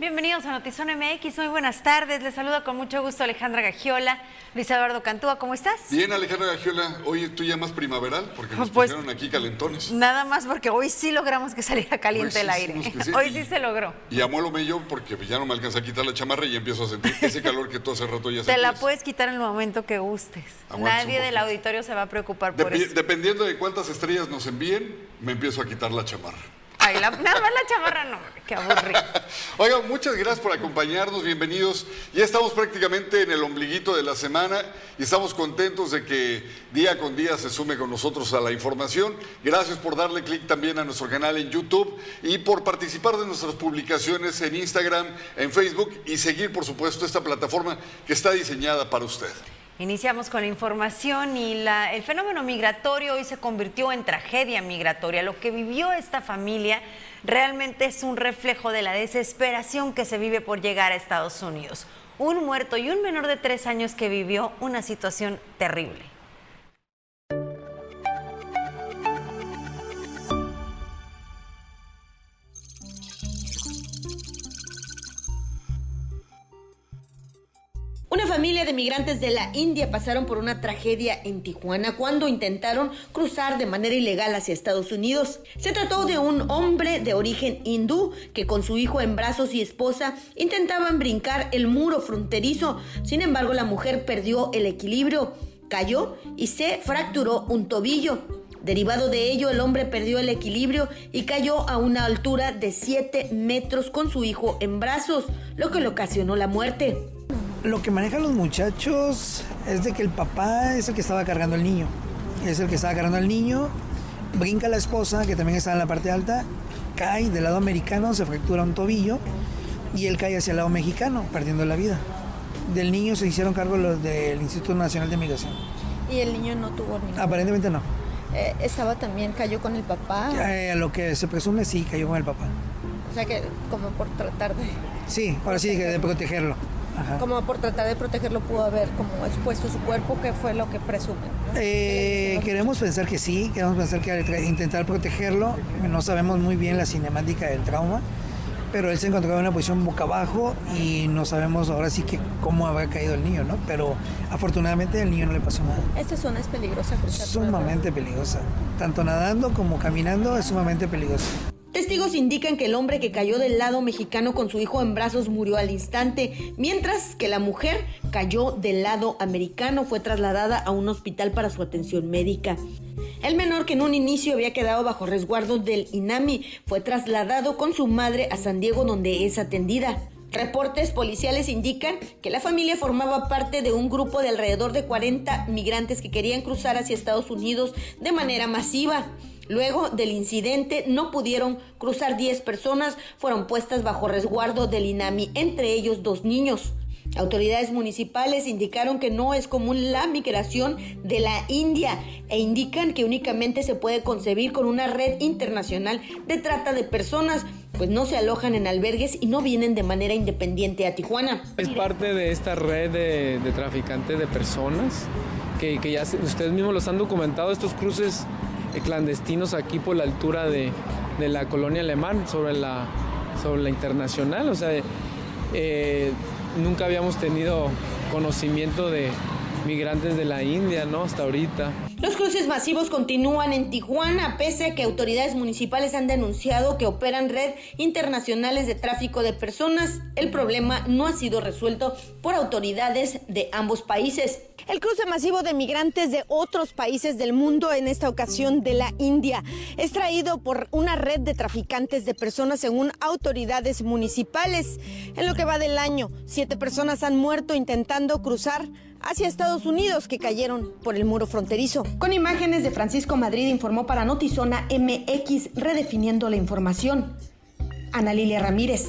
Bienvenidos a Notizón MX, muy buenas tardes. Les saludo con mucho gusto Alejandra Gagiola, Luis Eduardo Cantúa, ¿cómo estás? Bien, Alejandra Gagiola, hoy tú ya más primaveral porque nos Pues, pusieron aquí calentones. Nada más porque hoy sí logramos que saliera caliente el aire. sí. Hoy sí se logró. Y amuelo yo porque ya no me alcanza a quitar la chamarra y empiezo a sentir ese calor que tú hace rato ya Te la sentías. puedes quitar en el momento que gustes. Nadie del auditorio se va a preocupar por eso. dependiendo de cuántas estrellas nos envíen, me empiezo a quitar la chamarra. Ay, la- nada la chamarra no, qué aburrido. Oigan, muchas gracias por acompañarnos, bienvenidos. Ya estamos prácticamente en el ombliguito de la semana y estamos contentos de que día con día se sume con nosotros a la información. Gracias por darle clic también a nuestro canal en YouTube y por participar de nuestras publicaciones en Instagram, en Facebook y seguir, por supuesto, esta plataforma que está diseñada para usted. Iniciamos con la información y la- el fenómeno migratorio hoy se convirtió en tragedia migratoria. Lo que vivió esta familia realmente es un reflejo de la desesperación que se vive por llegar a Estados Unidos. Un muerto y un menor de tres años que vivió una situación terrible. Migrantes de la India pasaron por una tragedia en Tijuana cuando intentaron cruzar de manera ilegal hacia Estados Unidos. Se trató de un hombre de origen hindú que con su hijo en brazos y esposa intentaban brincar el muro fronterizo. Sin embargo, la mujer perdió el equilibrio, cayó y se fracturó un tobillo. Derivado de ello, el hombre perdió el equilibrio y cayó a una altura de 7 metros con su hijo en brazos, lo que le ocasionó la muerte. Lo que manejan los muchachos es de que el papá es el que estaba cargando al niño. Es el que estaba cargando al niño, brinca la esposa, que también estaba en la parte alta, cae del lado americano, se fractura un tobillo y él cae hacia el lado mexicano, perdiendo la vida. Del niño se hicieron cargo los del Instituto Nacional de Migración. Y el niño no tuvo ningún... Aparentemente no. Eh, estaba también, cayó con el papá. Eh, a lo que se presume sí cayó con el papá. O sea que como por tratar de... Sí, ahora sí de protegerlo. Ajá. Como por tratar de protegerlo pudo haber como expuesto su cuerpo, que fue lo que presumen. ¿no? Eh, queremos pensar que sí, queremos pensar que al intentar protegerlo, no sabemos muy bien la cinemática del trauma, pero él se encontraba en una posición boca abajo y no sabemos ahora sí que cómo habrá caído el niño, ¿no? Pero afortunadamente al niño no le pasó nada. Esta zona es peligrosa cruzar. Sumamente peligrosa, tanto nadando como caminando es sumamente peligrosa. Testigos indican que el hombre que cayó del lado mexicano con su hijo en brazos murió al instante, mientras que la mujer cayó del lado americano, fue trasladada a un hospital para su atención médica. El menor que en un inicio había quedado bajo resguardo del INAMI fue trasladado con su madre a San Diego donde es atendida. Reportes policiales indican que la familia formaba parte de un grupo de alrededor de 40 migrantes que querían cruzar hacia Estados Unidos de manera masiva. Luego del incidente no pudieron cruzar 10 personas, fueron puestas bajo resguardo del INAMI, entre ellos dos niños. Autoridades municipales indicaron que no es común la migración de la India e indican que únicamente se puede concebir con una red internacional de trata de personas, pues no se alojan en albergues y no vienen de manera independiente a Tijuana. Es parte de esta red de, traficantes de personas que, que ya ustedes mismos los han documentado, estos cruces clandestinos aquí por la altura de, de la colonia alemán sobre la, sobre la internacional. O sea, eh, nunca habíamos tenido conocimiento de migrantes de la India, ¿no? Hasta ahorita. Los cruces masivos continúan en Tijuana, pese a que autoridades municipales han denunciado que operan red internacionales de tráfico de personas. El problema no ha sido resuelto por autoridades de ambos países. El cruce masivo de migrantes de otros países del mundo, en esta ocasión de la India, es traído por una red de traficantes de personas según autoridades municipales. En lo que va del año, siete personas han muerto intentando cruzar hacia Estados Unidos que cayeron por el muro fronterizo. Con imágenes de Francisco Madrid informó para Notizona MX redefiniendo la información. Ana Lilia Ramírez.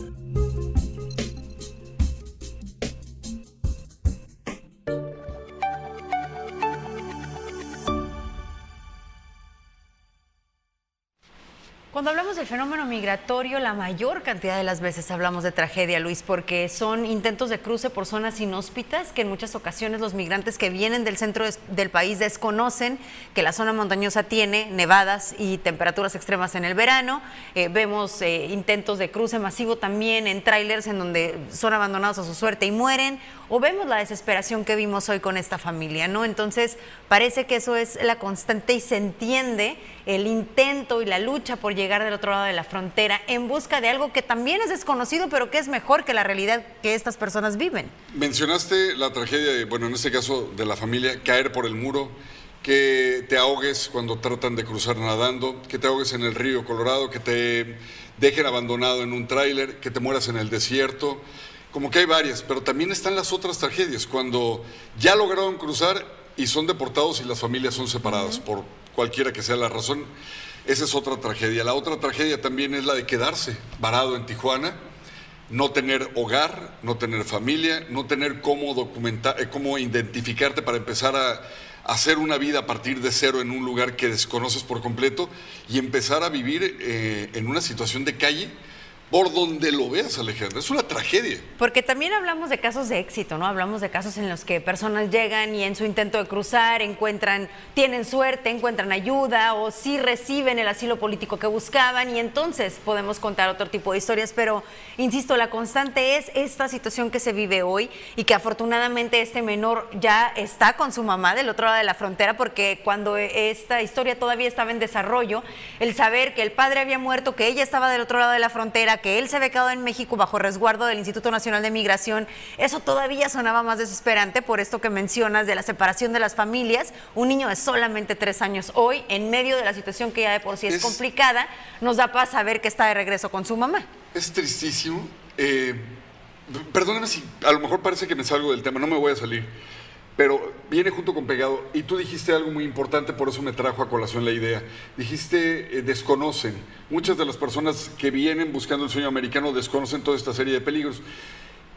Cuando hablamos del fenómeno migratorio, la mayor cantidad de las veces hablamos de tragedia, Luis, porque son intentos de cruce por zonas inhóspitas que en muchas ocasiones los migrantes que vienen del centro del país desconocen que la zona montañosa tiene nevadas y temperaturas extremas en el verano. Eh, vemos eh, intentos de cruce masivo también en trailers en donde son abandonados a su suerte y mueren. O vemos la desesperación que vimos hoy con esta familia, ¿no? Entonces, parece que eso es la constante y se entiende el intento y la lucha por llegar del otro lado de la frontera en busca de algo que también es desconocido, pero que es mejor que la realidad que estas personas viven. Mencionaste la tragedia, bueno, en este caso de la familia, caer por el muro, que te ahogues cuando tratan de cruzar nadando, que te ahogues en el río Colorado, que te dejen abandonado en un tráiler, que te mueras en el desierto. Como que hay varias, pero también están las otras tragedias, cuando ya lograron cruzar y son deportados y las familias son separadas por cualquiera que sea la razón. Esa es otra tragedia. La otra tragedia también es la de quedarse varado en Tijuana, no tener hogar, no tener familia, no tener cómo documentar, eh, cómo identificarte para empezar a hacer una vida a partir de cero en un lugar que desconoces por completo y empezar a vivir eh, en una situación de calle por donde lo veas, Alejandra. Es una tragedia. Porque también hablamos de casos de éxito, ¿no? Hablamos de casos en los que personas llegan y en su intento de cruzar encuentran, tienen suerte, encuentran ayuda o sí reciben el asilo político que buscaban y entonces podemos contar otro tipo de historias. Pero, insisto, la constante es esta situación que se vive hoy y que afortunadamente este menor ya está con su mamá del otro lado de la frontera porque cuando esta historia todavía estaba en desarrollo, el saber que el padre había muerto, que ella estaba del otro lado de la frontera, que él se había quedado en México bajo resguardo del Instituto Nacional de Migración, eso todavía sonaba más desesperante por esto que mencionas de la separación de las familias. Un niño de solamente tres años hoy, en medio de la situación que ya de por sí es, complicada, nos da paz saber que está de regreso con su mamá. Es tristísimo. Eh, perdóname si a lo mejor parece que me salgo del tema, no me voy a salir pero viene junto con pegado. Y tú dijiste algo muy importante, por eso me trajo a colación la idea. Dijiste, eh, desconocen. Muchas de las personas que vienen buscando el sueño americano desconocen toda esta serie de peligros.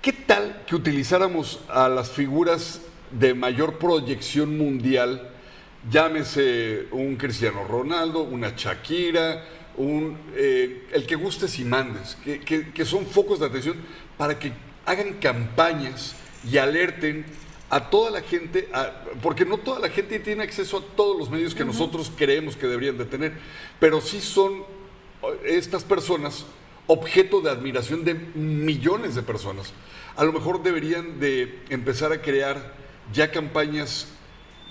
¿Qué tal que utilizáramos a las figuras de mayor proyección mundial, llámese un Cristiano Ronaldo, una Shakira, un, eh, el que gustes y mandes, que, que son focos de atención para que hagan campañas y alerten a toda la gente, porque no toda la gente tiene acceso a todos los medios que nosotros creemos que deberían de tener, pero sí son estas personas objeto de admiración de millones de personas. A lo mejor deberían de empezar a crear ya campañas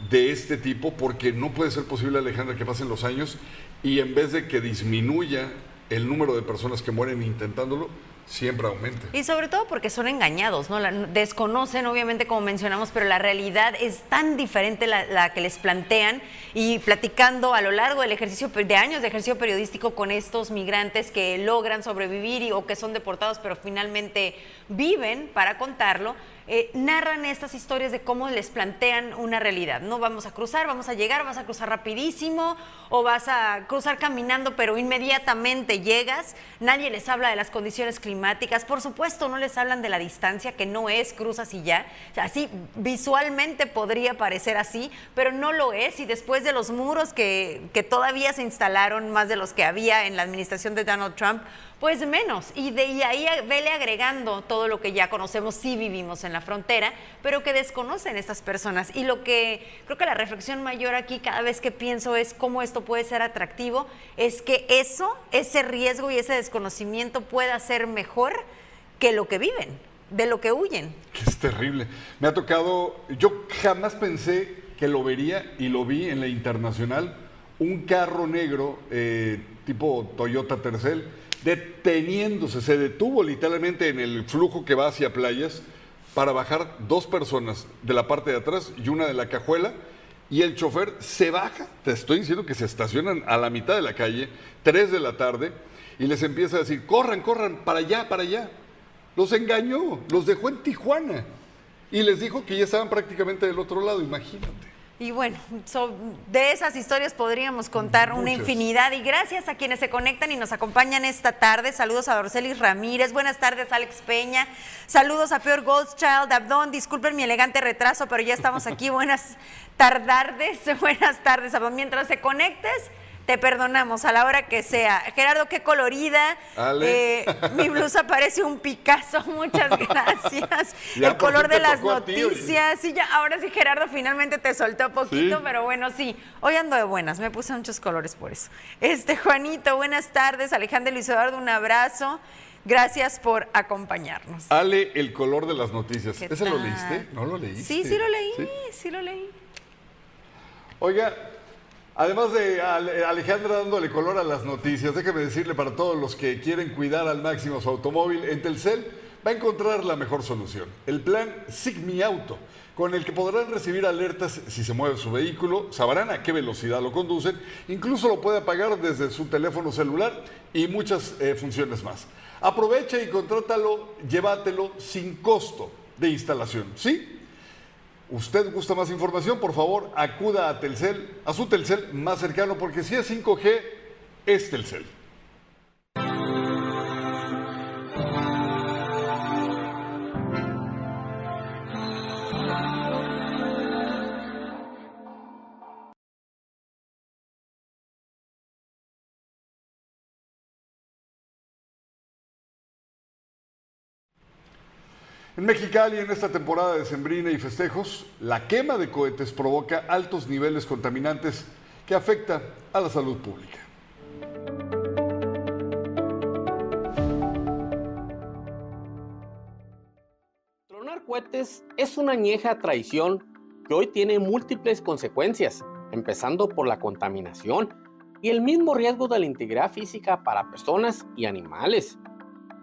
de este tipo, porque no puede ser posible, Alejandra, que pasen los años y en vez de que disminuya el número de personas que mueren intentándolo, siempre aumenta. Y sobre todo porque son engañados, ¿no? desconocen, obviamente, como mencionamos, pero la realidad es tan diferente la, la, que les plantean. Y platicando a lo largo del ejercicio de años de ejercicio periodístico con estos migrantes que logran sobrevivir y, o que son deportados, pero finalmente viven para contarlo, eh, narran estas historias de cómo les plantean una realidad. No vamos a cruzar, vamos a llegar, vas a cruzar rapidísimo o vas a cruzar caminando, pero inmediatamente llegas. Nadie les habla de las condiciones climáticas. Por supuesto, no les hablan de la distancia, que no es cruzas y ya. así visualmente podría parecer así, pero no lo es. Y después de los muros que, que todavía se instalaron, más de los que había en la administración de Donald Trump, pues menos. Y de ahí vele agregando todo lo que ya conocemos, sí vivimos en la frontera, pero que desconocen estas personas. Y lo que creo que la reflexión mayor aquí cada vez que pienso es cómo esto puede ser atractivo, es que eso, ese riesgo y ese desconocimiento pueda ser mejor que lo que viven, de lo que huyen. Es terrible. Me ha tocado, yo jamás pensé que lo vería y lo vi en la internacional, un carro negro eh, tipo Toyota Tercel deteniéndose, se detuvo literalmente en el flujo que va hacia playas para bajar dos personas de la parte de atrás y una de la cajuela y el chofer se baja, te estoy diciendo que se estacionan a la mitad de la calle, tres de la tarde, y les empieza a decir, corran, corran, para allá, para allá. Los engañó, los dejó en Tijuana y les dijo que ya estaban prácticamente del otro lado, imagínate. Y bueno, de esas historias podríamos contar una infinidad. Y gracias a quienes se conectan y nos acompañan esta tarde. Saludos a Dorcelis Ramírez. Buenas tardes, Alex Peña. Saludos a Peor Goldchild, Abdón. Disculpen mi elegante retraso, pero ya estamos aquí. Buenas tardes. Buenas tardes, Abdón. Mientras se conectes, Te perdonamos a la hora que sea. Gerardo, qué colorida. Eh, mi blusa parece un Picasso. Muchas gracias. El color de las noticias. Sí, ya, ahora sí, Gerardo, finalmente te soltó poquito, pero bueno, sí. Hoy ando de buenas. Me puse muchos colores por eso. Este, Juanito, buenas tardes. Alejandro Luis Eduardo, un abrazo. Gracias por acompañarnos. Ale, el color de las noticias. ¿Ese lo leíste? ¿No lo leíste? Sí, sí lo leí, sí lo leí. Oiga, Además de Alejandra dándole color a las noticias, déjeme decirle para todos los que quieren cuidar al máximo su automóvil, en Telcel va a encontrar la mejor solución, el plan Sigmi Auto, con el que podrán recibir alertas si se mueve su vehículo, sabrán a qué velocidad lo conducen, incluso lo puede apagar desde su teléfono celular y muchas eh, funciones más. Aprovecha y contrátalo, llévatelo sin costo de instalación, ¿sí? Usted gusta más información, por favor, acuda a Telcel, a su Telcel más cercano, porque si es 5G, es Telcel. En Mexicali, en esta temporada de sembrina y festejos, la quema de cohetes provoca altos niveles contaminantes que afecta a la salud pública. Tronar cohetes es una añeja tradición que hoy tiene múltiples consecuencias, empezando por la contaminación y el mismo riesgo de la integridad física para personas y animales.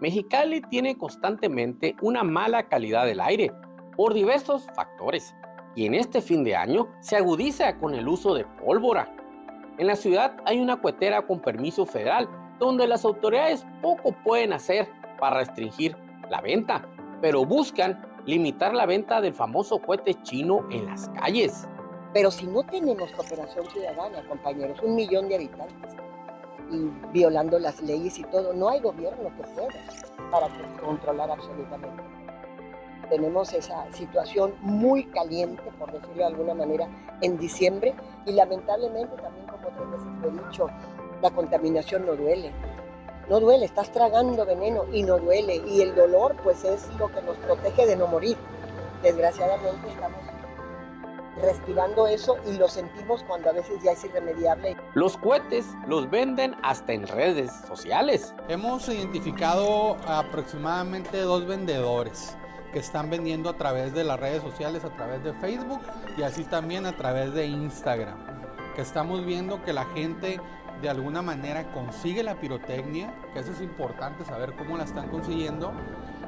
Mexicali tiene constantemente una mala calidad del aire por diversos factores y en este fin de año se agudiza con el uso de pólvora. En la ciudad hay una cuetera con permiso federal donde las autoridades poco pueden hacer para restringir la venta, pero buscan limitar la venta del famoso cohete chino en las calles. Pero si no tenemos cooperación ciudadana, compañeros, un millón de habitantes, y violando las leyes y todo. No hay gobierno que pueda para controlar absolutamente. Tenemos esa situación muy caliente, por decirlo de alguna manera, en diciembre y lamentablemente también, como otras veces he dicho, la contaminación no duele. No duele, estás tragando veneno y no duele. Y el dolor pues es lo que nos protege de no morir. Desgraciadamente estamos respirando eso y lo sentimos cuando a veces ya es irremediable. Los cohetes los venden hasta en redes sociales. Hemos identificado aproximadamente dos vendedores que están vendiendo a través de las redes sociales, a través de Facebook y así también a través de Instagram. Que estamos viendo que la gente de alguna manera consigue la pirotecnia, que eso es importante saber cómo la están consiguiendo,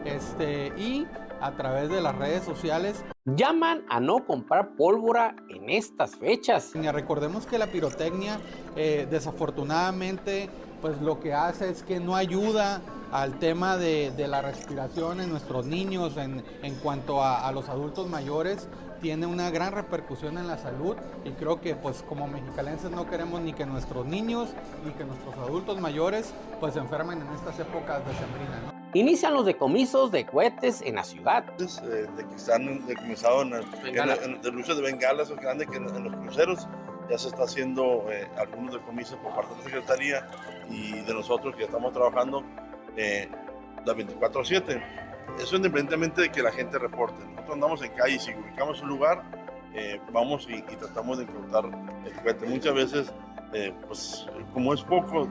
este, y a través de las redes sociales. Llaman a no comprar pólvora en estas fechas. Recordemos que la pirotecnia eh, desafortunadamente pues lo que hace es que no ayuda al tema de, la respiración en nuestros niños, en, cuanto a, los adultos mayores, tiene una gran repercusión en la salud y creo que pues como mexicalenses no queremos ni que nuestros niños ni que nuestros adultos mayores pues se enfermen en estas épocas de sembrina. Inician los decomisos de cohetes en la ciudad. Eh, de que están decomisados en, el, de luces de bengalas o grandes que en, los cruceros ya se está haciendo eh, algunos decomisos por parte de la Secretaría y de nosotros que estamos trabajando eh, las 24/7. Eso independientemente de que la gente reporte. Nosotros andamos en calle y si ubicamos un lugar, eh, vamos y, y, tratamos de encontrar el cohete. Muchas veces eh, pues como es poco,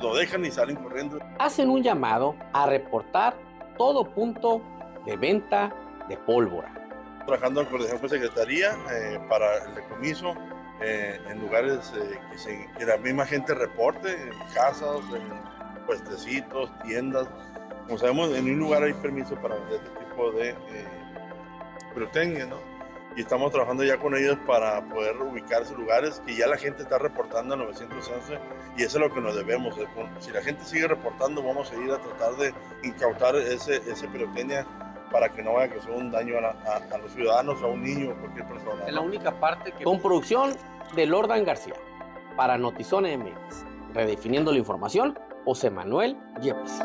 lo dejan y salen corriendo. Hacen un llamado a reportar todo punto de venta de pólvora. Trabajando en coordinación con Secretaría eh, para el decomiso eh, en lugares que, la misma gente reporte, en casas, en puestecitos, tiendas. Como sabemos, en un lugar hay permiso para vender este tipo de pirotecnia, ¿no? Y estamos trabajando ya con ellos para poder ubicar esos lugares que ya la gente está reportando a 911 y eso es lo que nos debemos. Si la gente sigue reportando, vamos a ir a tratar de incautar ese, ese pirotecnia para que no vaya a causar un daño a, los ciudadanos, a un niño o cualquier persona. Es la única parte que... Con producción de Lordan García para Notizone MX. Redefiniendo la información, José Manuel Yepes.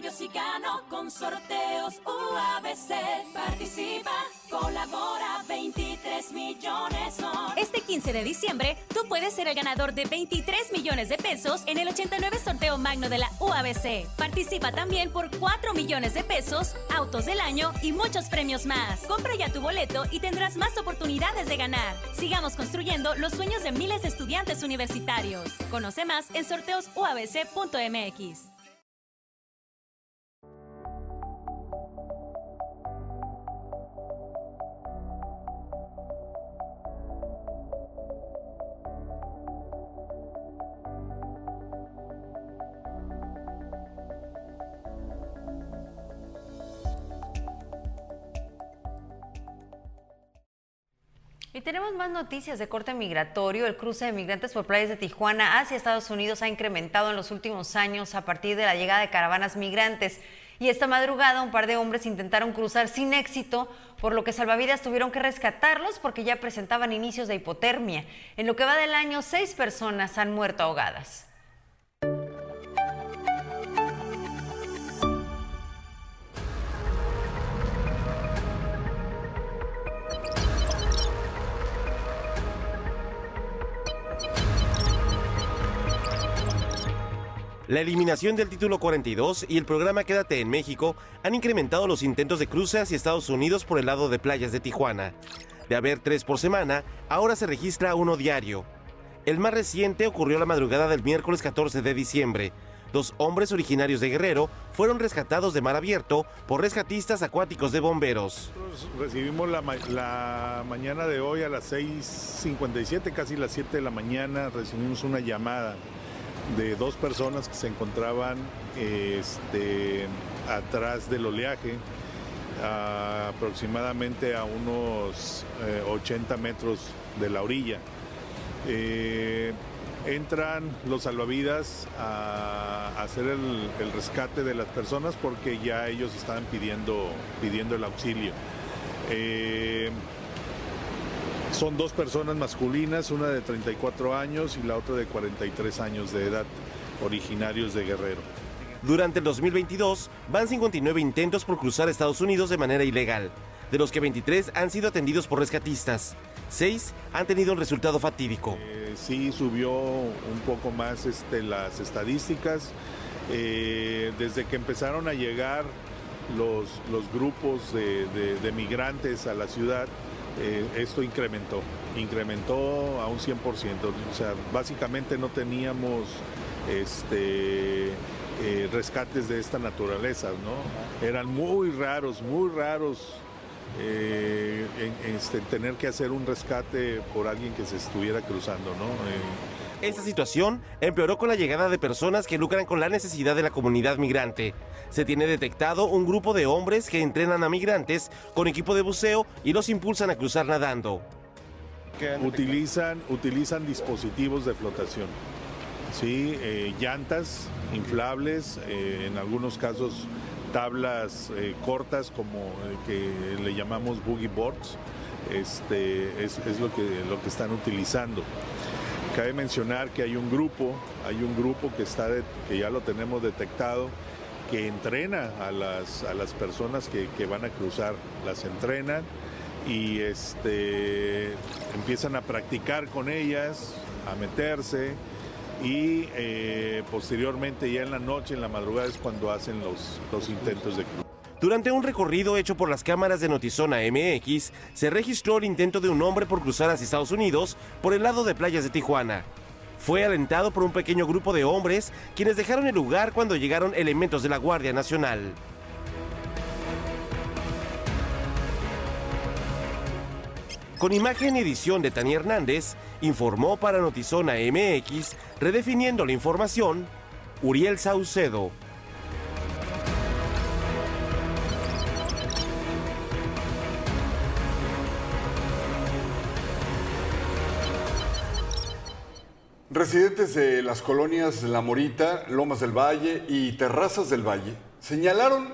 Yo sí gano con sorteos UABC. Participa, colabora, 23 millones son. Este 15 de diciembre, tú puedes ser el ganador de 23 millones de pesos en el 89 sorteo magno de la UABC. Participa también por 4 millones de pesos, autos del año y muchos premios más. Compra ya tu boleto y tendrás más oportunidades de ganar. Sigamos construyendo los sueños de miles de estudiantes universitarios. Conoce más en sorteosuabc.mx. Y tenemos más noticias de corte migratorio. El cruce de migrantes por playas de Tijuana hacia Estados Unidos ha incrementado en los últimos años a partir de la llegada de caravanas migrantes. Y esta madrugada un par de hombres intentaron cruzar sin éxito, por lo que salvavidas tuvieron que rescatarlos porque ya presentaban inicios de hipotermia. En lo que va del año, seis personas han muerto ahogadas. La eliminación del título 42 y el programa Quédate en México han incrementado los intentos de cruce hacia Estados Unidos por el lado de playas de Tijuana. De haber tres por semana, ahora se registra uno diario. El más reciente ocurrió la madrugada del miércoles 14 de diciembre. Dos hombres originarios de Guerrero fueron rescatados de mar abierto por rescatistas acuáticos de bomberos. Recibimos la, la mañana de hoy a las 6.57, casi las 7 de la mañana, recibimos una llamada de dos personas que se encontraban este, atrás del oleaje, aproximadamente a unos eh, 80 metros de la orilla. Eh, entran los salvavidas a, hacer el, el rescate de las personas porque ya ellos estaban pidiendo, pidiendo el auxilio. Eh, son dos personas masculinas, una de 34 años y la otra de 43 años de edad, originarios de Guerrero. Durante el 2022 van 59 intentos por cruzar Estados Unidos de manera ilegal, de los que 23 han sido atendidos por rescatistas. Seis han tenido un resultado fatídico. Eh, sí subió un poco más este, las estadísticas. Eh, desde que empezaron a llegar los, los grupos de, de- de migrantes a la ciudad, eh, esto incrementó, incrementó a un 100%. O sea, básicamente no teníamos este, eh, rescates de esta naturaleza, ¿no? Eran muy raros, muy raros eh, este, tener que hacer un rescate por alguien que se estuviera cruzando, ¿no? Esta situación empeoró con la llegada de personas que lucran con la necesidad de la comunidad migrante. Se tiene detectado un grupo de hombres que entrenan a migrantes con equipo de buceo y los impulsan a cruzar nadando. utilizan, utilizan dispositivos de flotación, ¿sí? Eh, llantas inflables, eh, en algunos casos tablas eh, cortas como eh, que le llamamos boogie boards, este, es, es lo, que, lo que están utilizando. Cabe mencionar que hay un grupo, hay un grupo que, está que ya lo tenemos detectado, que entrena a las, a las personas que, que van a cruzar, las entrenan y este, empiezan a practicar con ellas, a meterse y eh, posteriormente ya en la noche, en la madrugada es cuando hacen los, los intentos de cruz. Durante un recorrido hecho por las cámaras de Notizona MX, se registró el intento de un hombre por cruzar hacia Estados Unidos por el lado de playas de Tijuana. Fue alentado por un pequeño grupo de hombres quienes dejaron el lugar cuando llegaron elementos de la Guardia Nacional. Con imagen y edición de Tania Hernández, informó para Notizona MX, redefiniendo la información, Uriel Saucedo. Residentes de las colonias La Morita, Lomas del Valle y Terrazas del Valle señalaron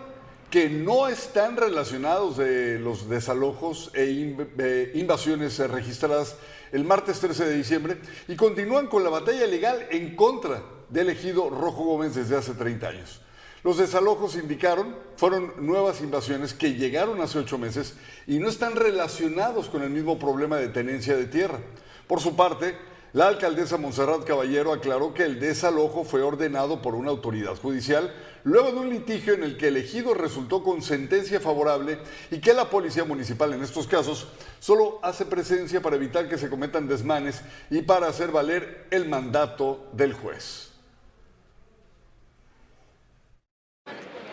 que no están relacionados de los desalojos e eh, invasiones registradas el martes 13 de diciembre y continúan con la batalla legal en contra del ejido Rojo Gómez desde hace 30 años. Los desalojos indicaron fueron nuevas invasiones que llegaron hace ocho meses y no están relacionados con el mismo problema de tenencia de tierra. Por su parte, la alcaldesa Monserrat Caballero aclaró que el desalojo fue ordenado por una autoridad judicial luego de un litigio en el que el ejido resultó con sentencia favorable y que la policía municipal en estos casos solo hace presencia para evitar que se cometan desmanes y para hacer valer el mandato del juez.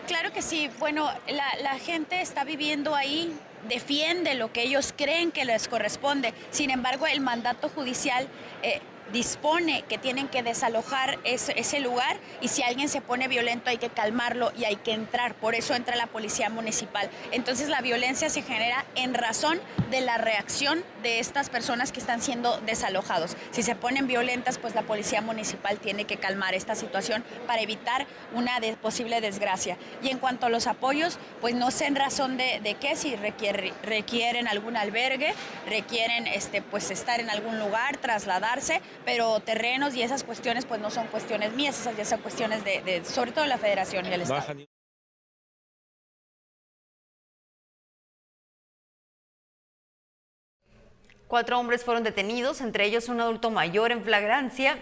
Claro que sí. Bueno, la, la gente está viviendo ahí, defiende lo que ellos creen que les corresponde. Sin embargo, el mandato judicial eh, dispone que tienen que desalojar ese, ese, lugar y si alguien se pone violento hay que calmarlo y hay que entrar. Por eso entra la policía municipal. Entonces la violencia se genera en razón de la reacción de estas personas que están siendo desalojados. Si se ponen violentas, pues la policía municipal tiene que calmar esta situación para evitar una de, posible desgracia. Y en cuanto a los apoyos, pues no sé en razón de, de qué, si requiere, requieren algún albergue, requieren este, pues estar en algún lugar, trasladarse, pero terrenos y esas cuestiones pues no son cuestiones mías, esas ya son cuestiones de, de sobre todo la federación y el Estado. Cuatro hombres fueron detenidos, entre ellos un adulto mayor en flagrancia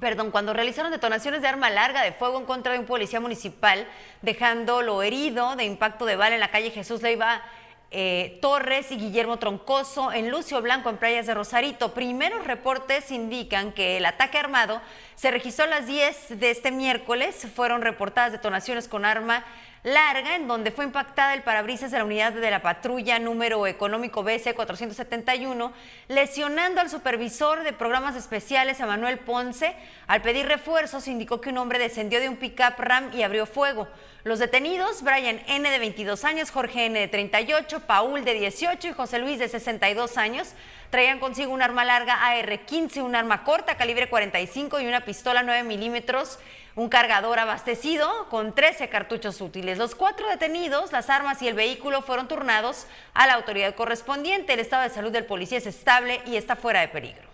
perdón, cuando realizaron detonaciones de arma larga de fuego en contra de un policía municipal, dejándolo herido de impacto de bala en la calle Jesús Leiva eh, Torres y Guillermo Troncoso en Lucio Blanco en Playas de Rosarito. Primeros reportes indican que el ataque armado se registró a las 10 de este miércoles. Fueron reportadas detonaciones con arma larga, en donde fue impactada el parabrisas de la unidad de la patrulla número económico BC 471, lesionando al supervisor de programas especiales, a Manuel Ponce. Al pedir refuerzos, indicó que un hombre descendió de un pickup Ram y abrió fuego. Los detenidos, Brian N. de 22 años, Jorge N. de 38, Paul de 18 y José Luis de 62 años, traían consigo un arma larga AR-15, un arma corta calibre 45 y una pistola 9 milímetros un cargador abastecido con 13 cartuchos útiles. Los cuatro detenidos, las armas y el vehículo fueron turnados a la autoridad correspondiente. El estado de salud del policía es estable y está fuera de peligro.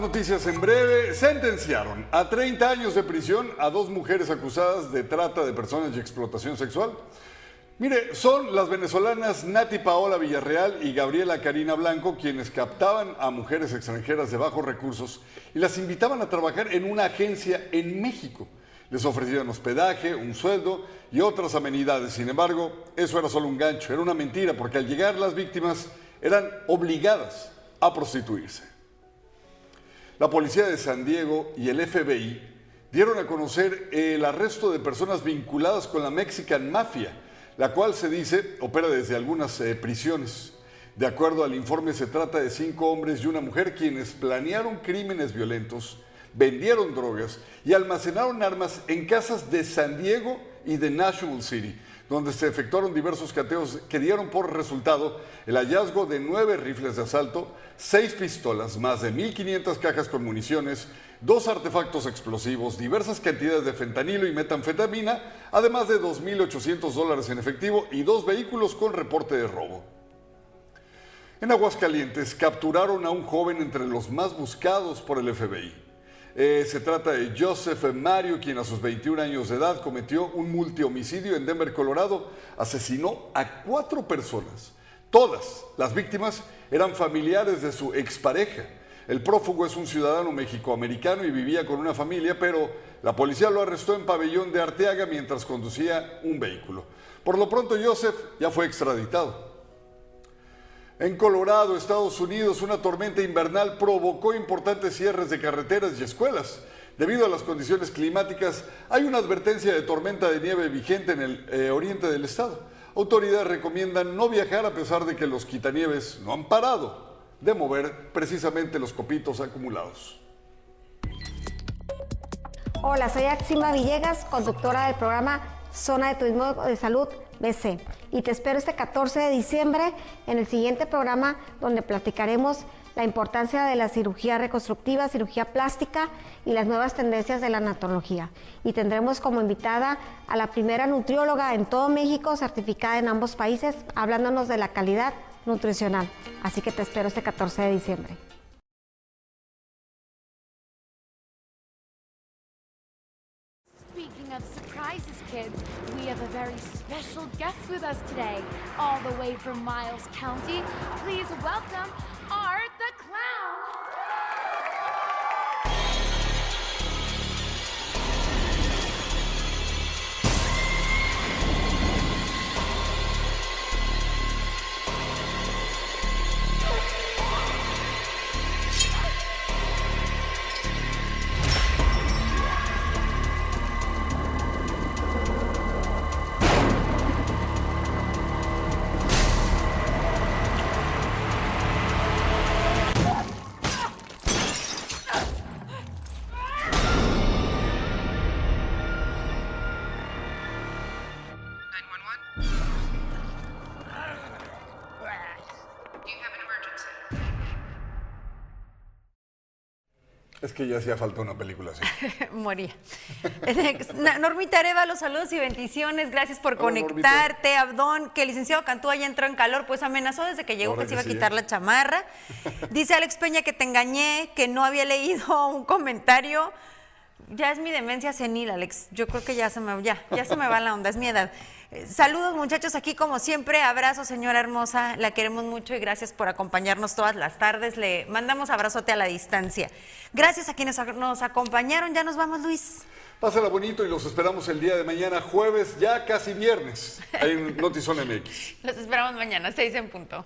Noticias en breve. Sentenciaron a 30 años de prisión a dos mujeres acusadas de trata de personas y explotación sexual. Mire, son las venezolanas Nati Paola Villarreal y Gabriela Karina Blanco quienes captaban a mujeres extranjeras de bajos recursos y las invitaban a trabajar en una agencia en México. Les ofrecían hospedaje, un sueldo y otras amenidades. Sin embargo, eso era solo un gancho, era una mentira, porque al llegar las víctimas eran obligadas a prostituirse. La policía de San Diego y el FBI dieron a conocer el arresto de personas vinculadas con la Mexican Mafia, la cual se dice opera desde algunas eh, prisiones. De acuerdo al informe, se trata de cinco hombres y una mujer quienes planearon crímenes violentos, vendieron drogas y almacenaron armas en casas de San Diego y de Nashville City, donde se efectuaron diversos cateos que dieron por resultado el hallazgo de nueve rifles de asalto, seis pistolas, más de 1.500 cajas con municiones, dos artefactos explosivos, diversas cantidades de fentanilo y metanfetamina, además de 2.800 dólares en efectivo y dos vehículos con reporte de robo. En Aguascalientes capturaron a un joven entre los más buscados por el FBI. Eh, se trata de Joseph Mario, quien a sus 21 años de edad cometió un multihomicidio en Denver, Colorado. Asesinó a cuatro personas. Todas las víctimas eran familiares de su expareja. El prófugo es un ciudadano mexicoamericano y vivía con una familia, pero la policía lo arrestó en pabellón de Arteaga mientras conducía un vehículo. Por lo pronto, Joseph ya fue extraditado. En Colorado, Estados Unidos, una tormenta invernal provocó importantes cierres de carreteras y escuelas. Debido a las condiciones climáticas, hay una advertencia de tormenta de nieve vigente en el eh, oriente del estado. autoridades recomiendan no viajar a pesar de que los quitanieves no han parado de mover precisamente los copitos acumulados. Hola, soy Axima Villegas, conductora del programa Zona de Turismo de Salud BC. Y te espero este 14 de diciembre en el siguiente programa donde platicaremos la importancia de la cirugía reconstructiva, cirugía plástica y las nuevas tendencias de la anatología. Y tendremos como invitada a la primera nutrióloga en todo México certificada en ambos países, hablándonos de la calidad nutricional. Así que te espero este 14 de diciembre. Kids, we have a very special guest with us today, all the way from Miles County. Please welcome Es que ya hacía falta una película así. Moría. Normita Arevalo, saludos y bendiciones. Gracias por Hola, conectarte. Abdón, que el licenciado Cantúa ya entró en calor, pues amenazó desde que llegó Ahora que se iba a quitar la chamarra. Dice Alex Peña que te engañé, que no había leído un comentario. Ya es mi demencia senil, Alex. Yo creo que ya se me, ya, ya se me va la onda, es mi edad. Saludos muchachos aquí como siempre, abrazo señora hermosa, la queremos mucho y gracias por acompañarnos todas las tardes, le mandamos abrazote a la distancia. Gracias a quienes nos acompañaron, ya nos vamos Luis. Pásala bonito y los esperamos el día de mañana, jueves, ya casi viernes, en Notizón MX. Los esperamos mañana, seis en punto.